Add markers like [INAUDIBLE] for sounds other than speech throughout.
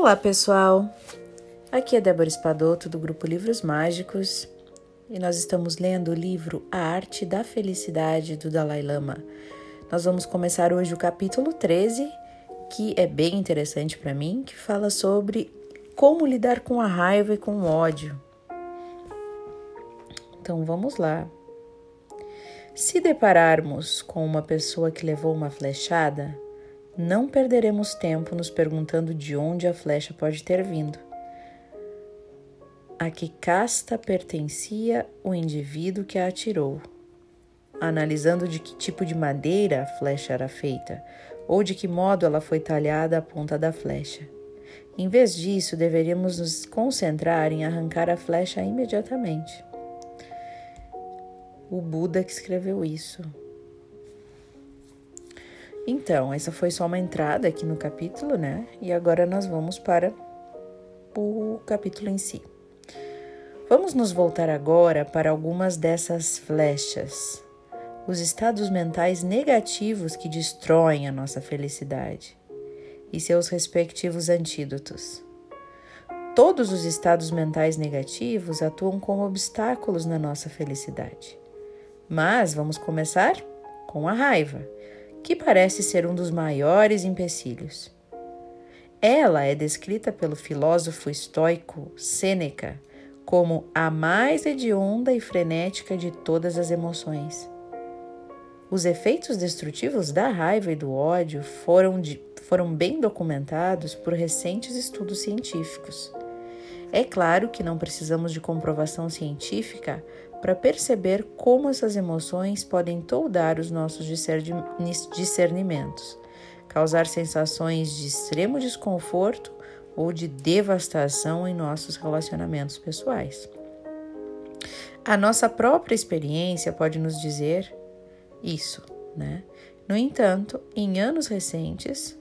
Olá, pessoal! Aqui é Débora Espadoto do grupo Livros Mágicos e nós estamos lendo o livro A Arte da Felicidade do Dalai Lama. Nós vamos começar hoje o capítulo 13, que é bem interessante para mim, que fala sobre como lidar com a raiva e com o ódio. Então vamos lá. Se depararmos com uma pessoa que levou uma flechada, não perderemos tempo nos perguntando de onde a flecha pode ter vindo. A que casta pertencia o indivíduo que a atirou? Analisando de que tipo de madeira a flecha era feita, ou de que modo ela foi talhada a ponta da flecha. Em vez disso, deveríamos nos concentrar em arrancar a flecha imediatamente. O Buda que escreveu isso. Então, essa foi só uma entrada aqui no capítulo, né? E agora nós vamos para o capítulo em si. Vamos nos voltar agora para algumas dessas flechas, os estados mentais negativos que destroem a nossa felicidade e seus respectivos antídotos. Todos os estados mentais negativos atuam como obstáculos na nossa felicidade. Mas vamos começar com a raiva que parece ser um dos maiores empecilhos. Ela é descrita pelo filósofo estoico Sêneca como a mais hedionda e frenética de todas as emoções. Os efeitos destrutivos da raiva e do ódio foram, de, foram bem documentados por recentes estudos científicos. É claro que não precisamos de comprovação científica para perceber como essas emoções podem toldar os nossos discernimentos, causar sensações de extremo desconforto ou de devastação em nossos relacionamentos pessoais. A nossa própria experiência pode nos dizer isso, né? No entanto, em anos recentes,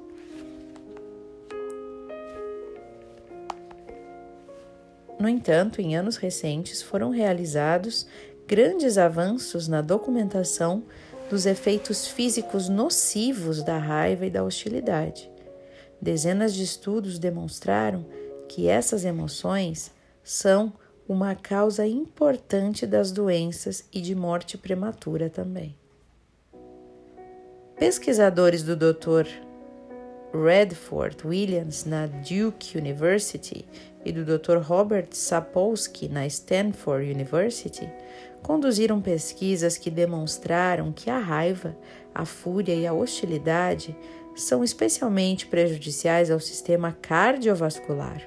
No entanto, em anos recentes foram realizados grandes avanços na documentação dos efeitos físicos nocivos da raiva e da hostilidade. Dezenas de estudos demonstraram que essas emoções são uma causa importante das doenças e de morte prematura também. Pesquisadores do Dr. Redford Williams na Duke University e do Dr. Robert Sapolsky na Stanford University conduziram pesquisas que demonstraram que a raiva, a fúria e a hostilidade são especialmente prejudiciais ao sistema cardiovascular.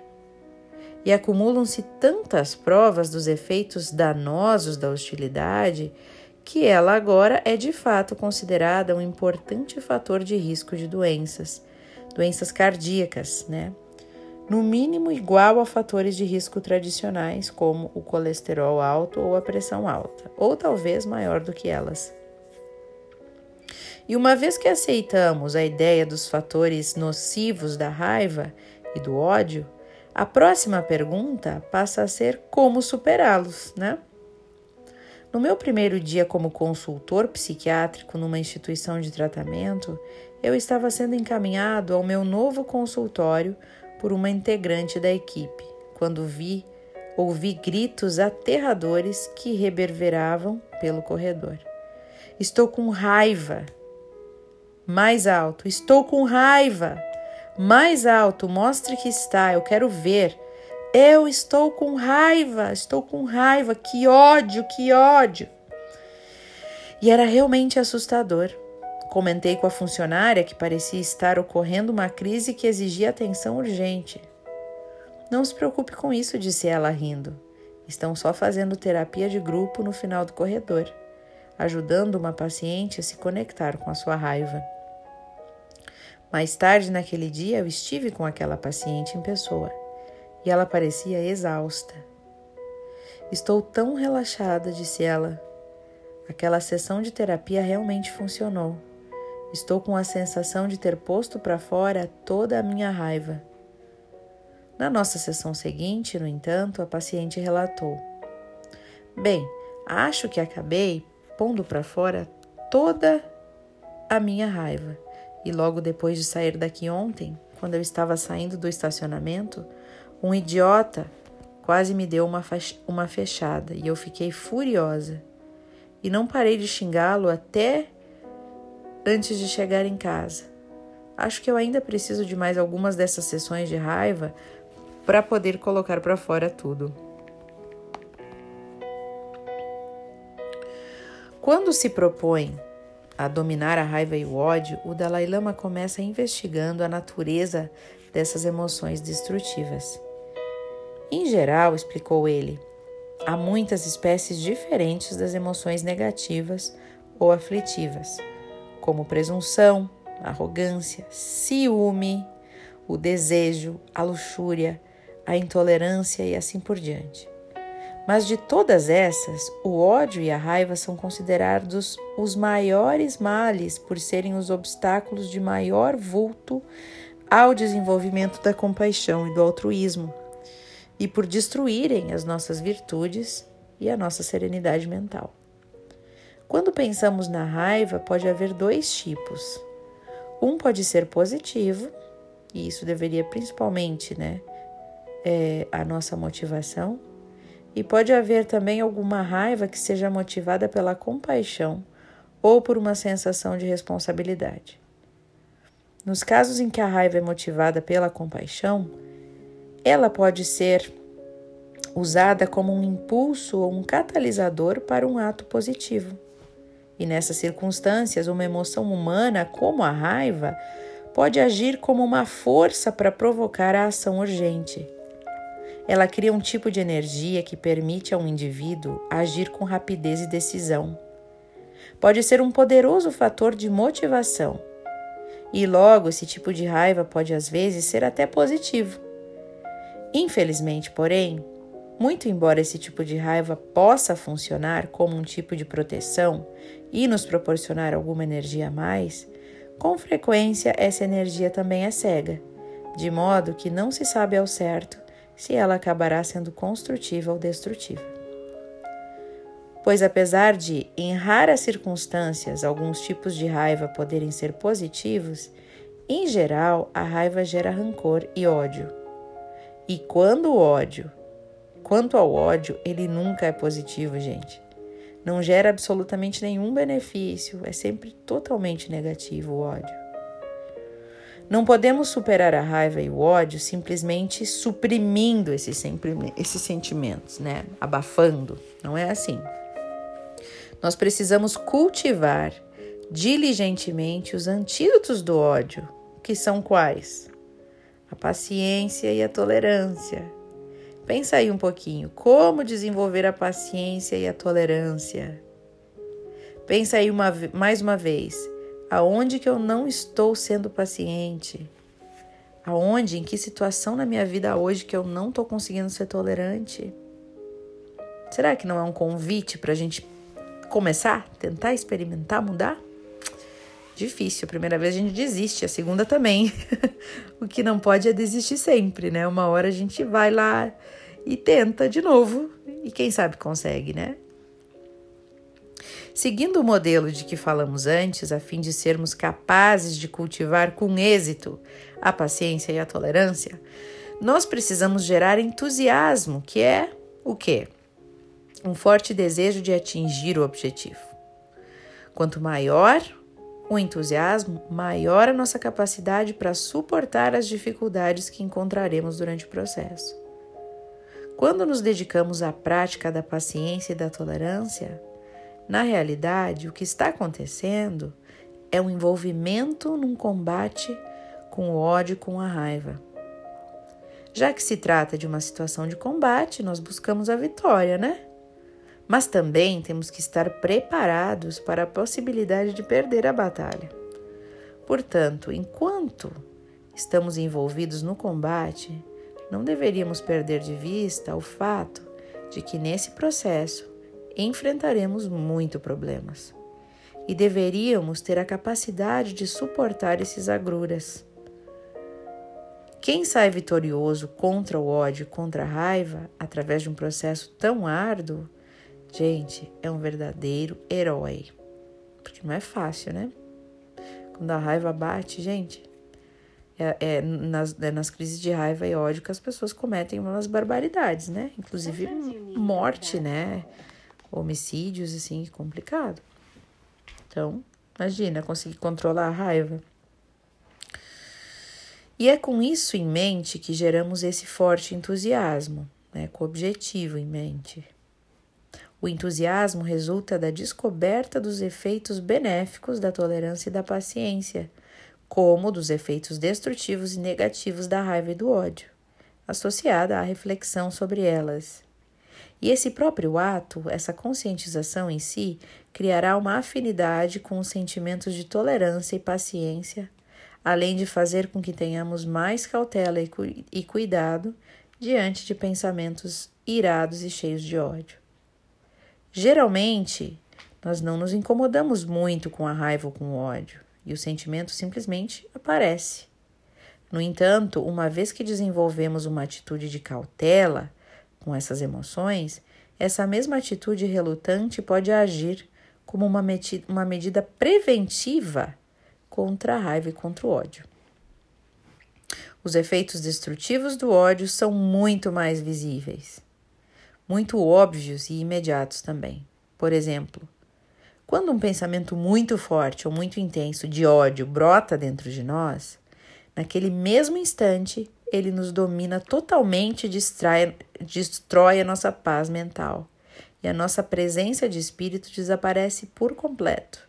E acumulam-se tantas provas dos efeitos danosos da hostilidade que ela agora é de fato considerada um importante fator de risco de doenças, doenças cardíacas, né? no mínimo igual a fatores de risco tradicionais, como o colesterol alto ou a pressão alta, ou talvez maior do que elas. E uma vez que aceitamos a ideia dos fatores nocivos da raiva e do ódio, a próxima pergunta passa a ser como superá-los, né? No meu primeiro dia como consultor psiquiátrico numa instituição de tratamento, eu estava sendo encaminhado ao meu novo consultório por uma integrante da equipe, quando vi ouvi gritos aterradores que reverberavam pelo corredor. Estou com raiva. Mais alto. Estou com raiva. Mais alto. Mostre que está. Eu quero ver. Eu estou com raiva. Estou com raiva. Que ódio, que ódio. E era realmente assustador. Comentei com a funcionária que parecia estar ocorrendo uma crise que exigia atenção urgente. Não se preocupe com isso, disse ela rindo. Estão só fazendo terapia de grupo no final do corredor, ajudando uma paciente a se conectar com a sua raiva. Mais tarde naquele dia, eu estive com aquela paciente em pessoa e ela parecia exausta. Estou tão relaxada, disse ela. Aquela sessão de terapia realmente funcionou. Estou com a sensação de ter posto para fora toda a minha raiva. Na nossa sessão seguinte, no entanto, a paciente relatou: Bem, acho que acabei pondo para fora toda a minha raiva. E logo depois de sair daqui ontem, quando eu estava saindo do estacionamento, um idiota quase me deu uma, uma fechada e eu fiquei furiosa. E não parei de xingá-lo até antes de chegar em casa. Acho que eu ainda preciso de mais algumas dessas sessões de raiva para poder colocar para fora tudo. Quando se propõe a dominar a raiva e o ódio, o Dalai Lama começa investigando a natureza dessas emoções destrutivas. Em geral, explicou ele, há muitas espécies diferentes das emoções negativas ou aflitivas, como presunção, arrogância, ciúme, o desejo, a luxúria, a intolerância e assim por diante. Mas de todas essas, o ódio e a raiva são considerados os maiores males por serem os obstáculos de maior vulto ao desenvolvimento da compaixão e do altruísmo, e por destruírem as nossas virtudes e a nossa serenidade mental. Quando pensamos na raiva, pode haver dois tipos. Um pode ser positivo, e isso deveria principalmente, né, é, a nossa motivação e pode haver também alguma raiva que seja motivada pela compaixão ou por uma sensação de responsabilidade. Nos casos em que a raiva é motivada pela compaixão, ela pode ser usada como um impulso ou um catalisador para um ato positivo. E nessas circunstâncias, uma emoção humana, como a raiva, pode agir como uma força para provocar a ação urgente. Ela cria um tipo de energia que permite a um indivíduo agir com rapidez e decisão. Pode ser um poderoso fator de motivação. E logo, esse tipo de raiva pode às vezes ser até positivo. Infelizmente, porém, muito embora esse tipo de raiva possa funcionar como um tipo de proteção e nos proporcionar alguma energia a mais, com frequência essa energia também é cega, de modo que não se sabe ao certo se ela acabará sendo construtiva ou destrutiva. Pois, apesar de, em raras circunstâncias, alguns tipos de raiva poderem ser positivos, em geral a raiva gera rancor e ódio. E quando o ódio, quanto ao ódio, ele nunca é positivo, gente. Não gera absolutamente nenhum benefício, é sempre totalmente negativo o ódio. Não podemos superar a raiva e o ódio simplesmente suprimindo esses, esses sentimentos, né? Abafando. Não é assim. Nós precisamos cultivar diligentemente os antídotos do ódio, que são quais? A paciência e a tolerância. Pensa aí um pouquinho, como desenvolver a paciência e a tolerância? Pensa aí uma, mais uma vez, Aonde que eu não estou sendo paciente? Aonde, em que situação na minha vida hoje que eu não estou conseguindo ser tolerante? Será que não é um convite para a gente começar, tentar experimentar, mudar? Difícil. A primeira vez a gente desiste, a segunda também. [LAUGHS] o que não pode é desistir sempre, né? Uma hora a gente vai lá e tenta de novo e quem sabe consegue, né? Seguindo o modelo de que falamos antes, a fim de sermos capazes de cultivar com êxito a paciência e a tolerância, nós precisamos gerar entusiasmo, que é o quê? Um forte desejo de atingir o objetivo. Quanto maior o entusiasmo, maior a nossa capacidade para suportar as dificuldades que encontraremos durante o processo. Quando nos dedicamos à prática da paciência e da tolerância, na realidade, o que está acontecendo é um envolvimento num combate com o ódio com a raiva. Já que se trata de uma situação de combate, nós buscamos a vitória, né? Mas também temos que estar preparados para a possibilidade de perder a batalha. Portanto, enquanto estamos envolvidos no combate, não deveríamos perder de vista o fato de que nesse processo enfrentaremos muito problemas e deveríamos ter a capacidade de suportar esses agruras. Quem sai vitorioso contra o ódio, contra a raiva, através de um processo tão árduo, gente, é um verdadeiro herói. Porque não é fácil, né? Quando a raiva bate, gente, é, é nas, é nas crises de raiva e ódio que as pessoas cometem umas barbaridades, né? Inclusive morte, né? Homicídios, assim, complicado. Então, imagina, conseguir controlar a raiva. E é com isso em mente que geramos esse forte entusiasmo, né, com o objetivo em mente. O entusiasmo resulta da descoberta dos efeitos benéficos da tolerância e da paciência, como dos efeitos destrutivos e negativos da raiva e do ódio, associada à reflexão sobre elas. E esse próprio ato, essa conscientização em si, criará uma afinidade com os sentimentos de tolerância e paciência, além de fazer com que tenhamos mais cautela e, cu e cuidado diante de pensamentos irados e cheios de ódio. Geralmente, nós não nos incomodamos muito com a raiva ou com o ódio, e o sentimento simplesmente aparece. No entanto, uma vez que desenvolvemos uma atitude de cautela com essas emoções, essa mesma atitude relutante pode agir como uma, uma medida preventiva contra a raiva e contra o ódio. Os efeitos destrutivos do ódio são muito mais visíveis muito óbvios e imediatos também. Por exemplo, quando um pensamento muito forte ou muito intenso de ódio brota dentro de nós, naquele mesmo instante ele nos domina totalmente e destrói a nossa paz mental e a nossa presença de espírito desaparece por completo.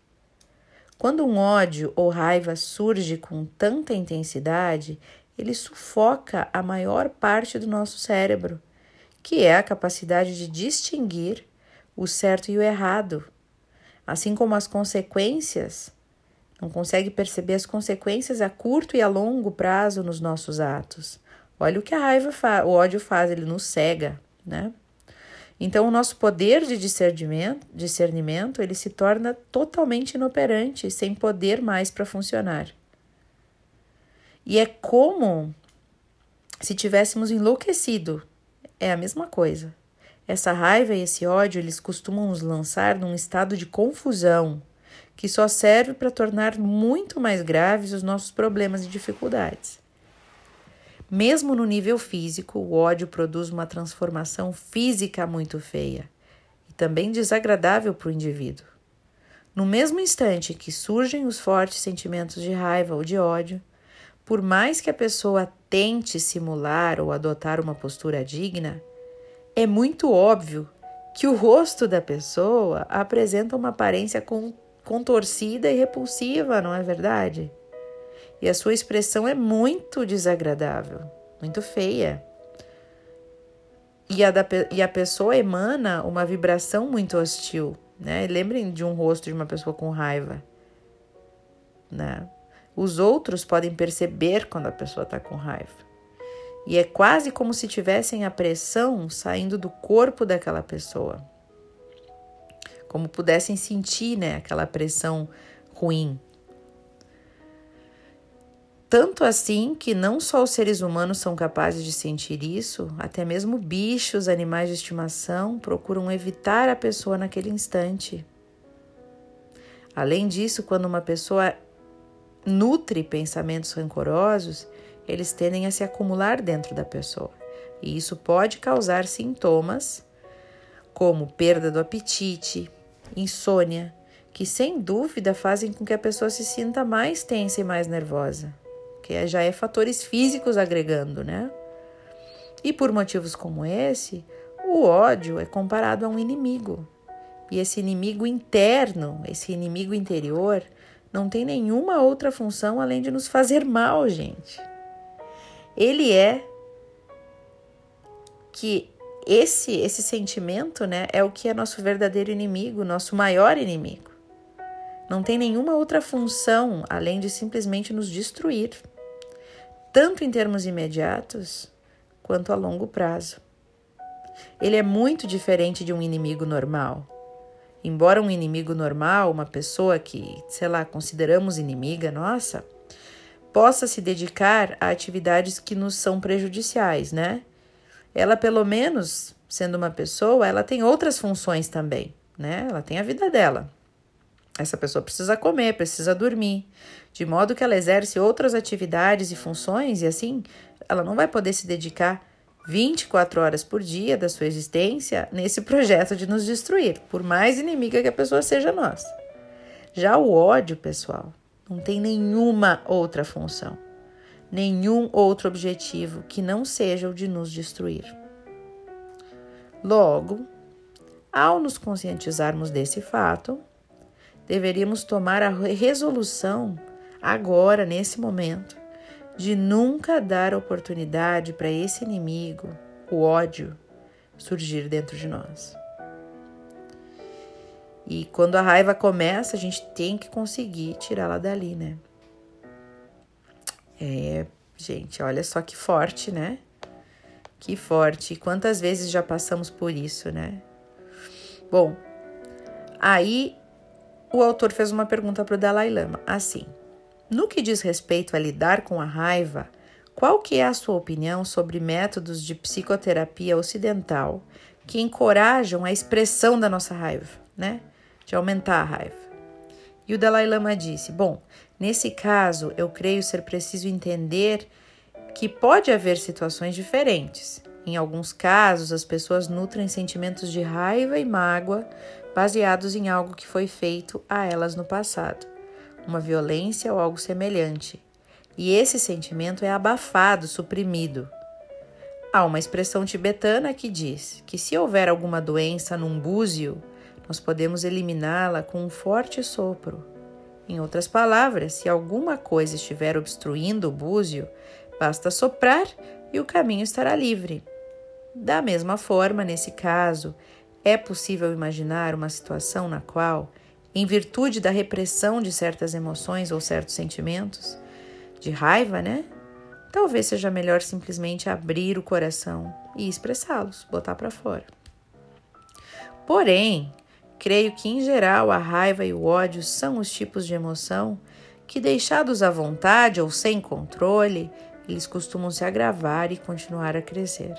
Quando um ódio ou raiva surge com tanta intensidade, ele sufoca a maior parte do nosso cérebro que é a capacidade de distinguir o certo e o errado, assim como as consequências. Não consegue perceber as consequências a curto e a longo prazo nos nossos atos. Olha o que a raiva faz, o ódio faz, ele nos cega, né? Então, o nosso poder de discernimento, discernimento ele se torna totalmente inoperante, sem poder mais para funcionar. E é como se tivéssemos enlouquecido é a mesma coisa. Essa raiva e esse ódio eles costumam nos lançar num estado de confusão que só serve para tornar muito mais graves os nossos problemas e dificuldades. Mesmo no nível físico, o ódio produz uma transformação física muito feia e também desagradável para o indivíduo. No mesmo instante que surgem os fortes sentimentos de raiva ou de ódio, por mais que a pessoa tente simular ou adotar uma postura digna, é muito óbvio que o rosto da pessoa apresenta uma aparência contorcida e repulsiva, não é verdade? E a sua expressão é muito desagradável, muito feia. E a, da, e a pessoa emana uma vibração muito hostil, né? Lembrem de um rosto de uma pessoa com raiva, né? Os outros podem perceber quando a pessoa está com raiva. E é quase como se tivessem a pressão saindo do corpo daquela pessoa. Como pudessem sentir né, aquela pressão ruim. Tanto assim que não só os seres humanos são capazes de sentir isso, até mesmo bichos, animais de estimação procuram evitar a pessoa naquele instante. Além disso, quando uma pessoa nutre pensamentos rancorosos, eles tendem a se acumular dentro da pessoa. E isso pode causar sintomas como perda do apetite, insônia, que sem dúvida fazem com que a pessoa se sinta mais tensa e mais nervosa, que já é fatores físicos agregando, né? E por motivos como esse, o ódio é comparado a um inimigo. E esse inimigo interno, esse inimigo interior, não tem nenhuma outra função além de nos fazer mal, gente. Ele é que esse esse sentimento, né, é o que é nosso verdadeiro inimigo, nosso maior inimigo. Não tem nenhuma outra função além de simplesmente nos destruir, tanto em termos imediatos quanto a longo prazo. Ele é muito diferente de um inimigo normal. Embora um inimigo normal, uma pessoa que, sei lá, consideramos inimiga nossa, possa se dedicar a atividades que nos são prejudiciais, né? Ela, pelo menos, sendo uma pessoa, ela tem outras funções também, né? Ela tem a vida dela. Essa pessoa precisa comer, precisa dormir, de modo que ela exerce outras atividades e funções e assim ela não vai poder se dedicar 24 horas por dia da sua existência nesse [LAUGHS] projeto de nos destruir, por mais inimiga que a pessoa seja nossa. Já o ódio, pessoal, não tem nenhuma outra função, nenhum outro objetivo que não seja o de nos destruir. Logo, ao nos conscientizarmos desse fato, deveríamos tomar a resolução agora, nesse momento, de nunca dar oportunidade para esse inimigo, o ódio, surgir dentro de nós. E quando a raiva começa, a gente tem que conseguir tirá-la dali, né? É, gente, olha só que forte, né? Que forte. Quantas vezes já passamos por isso, né? Bom, aí o autor fez uma pergunta para o Dalai Lama, assim: No que diz respeito a lidar com a raiva, qual que é a sua opinião sobre métodos de psicoterapia ocidental que encorajam a expressão da nossa raiva, né? De aumentar a raiva. E o Dalai Lama disse: Bom, nesse caso, eu creio ser preciso entender que pode haver situações diferentes. Em alguns casos, as pessoas nutrem sentimentos de raiva e mágoa baseados em algo que foi feito a elas no passado, uma violência ou algo semelhante. E esse sentimento é abafado, suprimido. Há uma expressão tibetana que diz que se houver alguma doença num búzio, nós podemos eliminá-la com um forte sopro. Em outras palavras, se alguma coisa estiver obstruindo o búzio, basta soprar e o caminho estará livre. Da mesma forma, nesse caso, é possível imaginar uma situação na qual, em virtude da repressão de certas emoções ou certos sentimentos, de raiva, né? Talvez seja melhor simplesmente abrir o coração e expressá-los, botar para fora. Porém, creio que em geral a raiva e o ódio são os tipos de emoção que, deixados à vontade ou sem controle, eles costumam se agravar e continuar a crescer.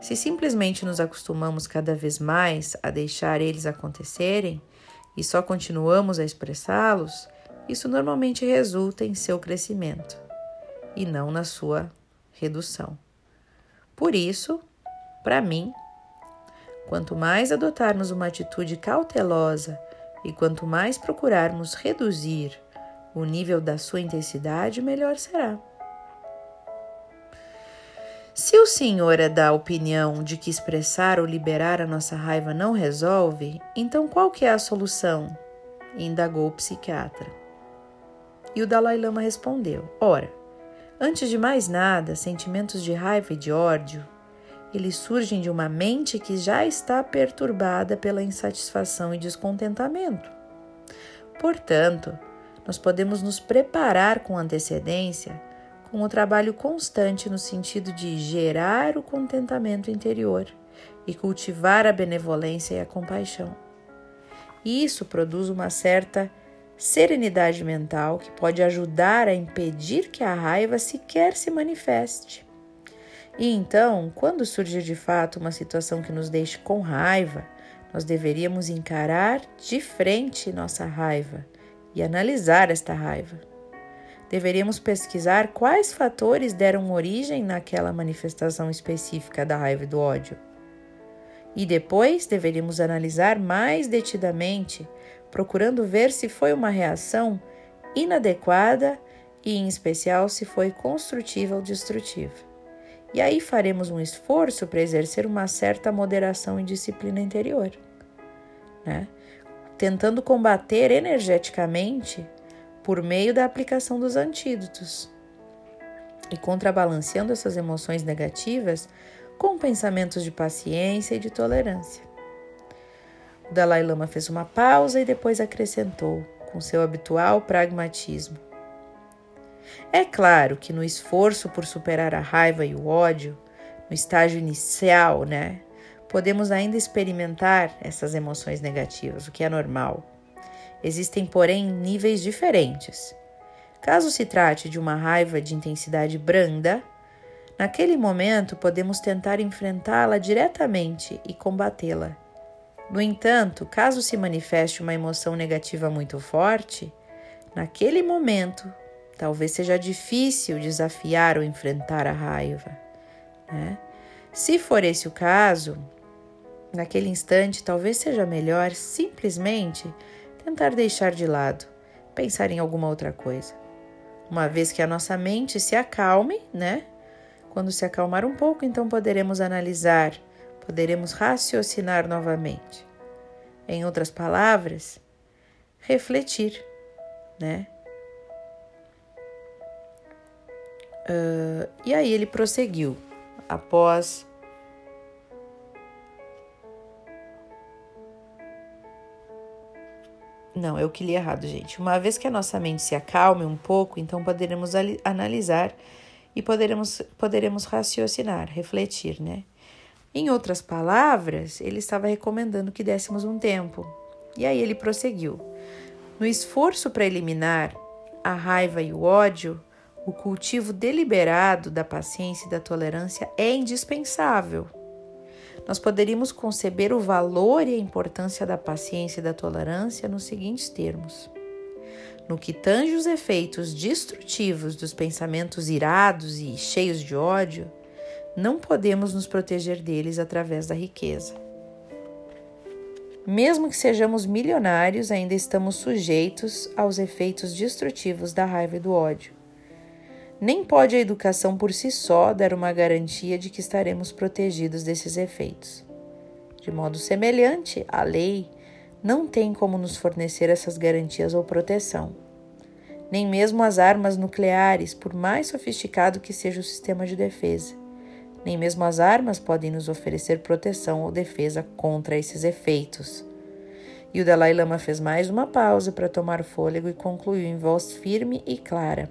Se simplesmente nos acostumamos cada vez mais a deixar eles acontecerem e só continuamos a expressá-los, isso normalmente resulta em seu crescimento e não na sua redução. Por isso, para mim, quanto mais adotarmos uma atitude cautelosa e quanto mais procurarmos reduzir o nível da sua intensidade, melhor será. Se o senhor é da opinião de que expressar ou liberar a nossa raiva não resolve, então qual que é a solução? indagou o psiquiatra. E o Dalai Lama respondeu: Ora, antes de mais nada, sentimentos de raiva e de ódio, eles surgem de uma mente que já está perturbada pela insatisfação e descontentamento. Portanto, nós podemos nos preparar com antecedência com o trabalho constante no sentido de gerar o contentamento interior e cultivar a benevolência e a compaixão. Isso produz uma certa serenidade mental que pode ajudar a impedir que a raiva sequer se manifeste. E então, quando surgir de fato uma situação que nos deixe com raiva, nós deveríamos encarar de frente nossa raiva e analisar esta raiva deveríamos pesquisar quais fatores deram origem naquela manifestação específica da raiva e do ódio. E depois deveríamos analisar mais detidamente, procurando ver se foi uma reação inadequada e, em especial, se foi construtiva ou destrutiva. E aí faremos um esforço para exercer uma certa moderação e disciplina interior, né? tentando combater energeticamente por meio da aplicação dos antídotos e contrabalanceando essas emoções negativas com pensamentos de paciência e de tolerância. O Dalai Lama fez uma pausa e depois acrescentou, com seu habitual pragmatismo: É claro que no esforço por superar a raiva e o ódio, no estágio inicial, né, podemos ainda experimentar essas emoções negativas, o que é normal. Existem, porém, níveis diferentes. Caso se trate de uma raiva de intensidade branda, naquele momento podemos tentar enfrentá-la diretamente e combatê-la. No entanto, caso se manifeste uma emoção negativa muito forte, naquele momento talvez seja difícil desafiar ou enfrentar a raiva. Né? Se for esse o caso, naquele instante talvez seja melhor simplesmente tentar deixar de lado, pensar em alguma outra coisa. Uma vez que a nossa mente se acalme, né? Quando se acalmar um pouco, então poderemos analisar, poderemos raciocinar novamente. Em outras palavras, refletir, né? Uh, e aí ele prosseguiu após Não, eu que li errado, gente. Uma vez que a nossa mente se acalme um pouco, então poderemos analisar e poderemos, poderemos raciocinar, refletir, né? Em outras palavras, ele estava recomendando que dessemos um tempo. E aí ele prosseguiu. No esforço para eliminar a raiva e o ódio, o cultivo deliberado da paciência e da tolerância é indispensável nós poderíamos conceber o valor e a importância da paciência e da tolerância nos seguintes termos. No que tange os efeitos destrutivos dos pensamentos irados e cheios de ódio, não podemos nos proteger deles através da riqueza. Mesmo que sejamos milionários, ainda estamos sujeitos aos efeitos destrutivos da raiva e do ódio. Nem pode a educação por si só dar uma garantia de que estaremos protegidos desses efeitos. De modo semelhante, a lei não tem como nos fornecer essas garantias ou proteção. Nem mesmo as armas nucleares, por mais sofisticado que seja o sistema de defesa. Nem mesmo as armas podem nos oferecer proteção ou defesa contra esses efeitos. E o Dalai Lama fez mais uma pausa para tomar fôlego e concluiu em voz firme e clara.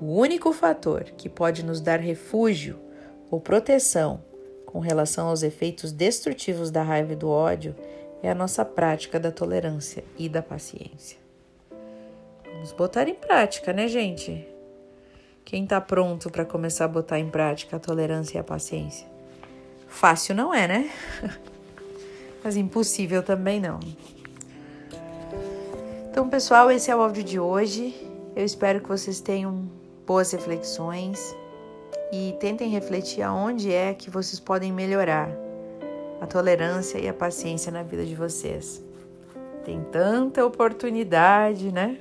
O único fator que pode nos dar refúgio ou proteção com relação aos efeitos destrutivos da raiva e do ódio é a nossa prática da tolerância e da paciência. Vamos botar em prática, né, gente? Quem está pronto para começar a botar em prática a tolerância e a paciência? Fácil não é, né? [LAUGHS] Mas impossível também não. Então, pessoal, esse é o áudio de hoje. Eu espero que vocês tenham boas reflexões e tentem refletir aonde é que vocês podem melhorar a tolerância e a paciência na vida de vocês. Tem tanta oportunidade, né?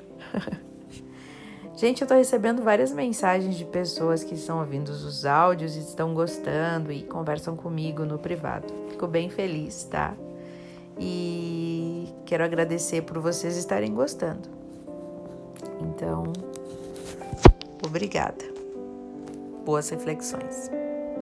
[LAUGHS] Gente, eu tô recebendo várias mensagens de pessoas que estão ouvindo os áudios e estão gostando e conversam comigo no privado. Fico bem feliz, tá? E quero agradecer por vocês estarem gostando. Então, Obrigada. Boas reflexões.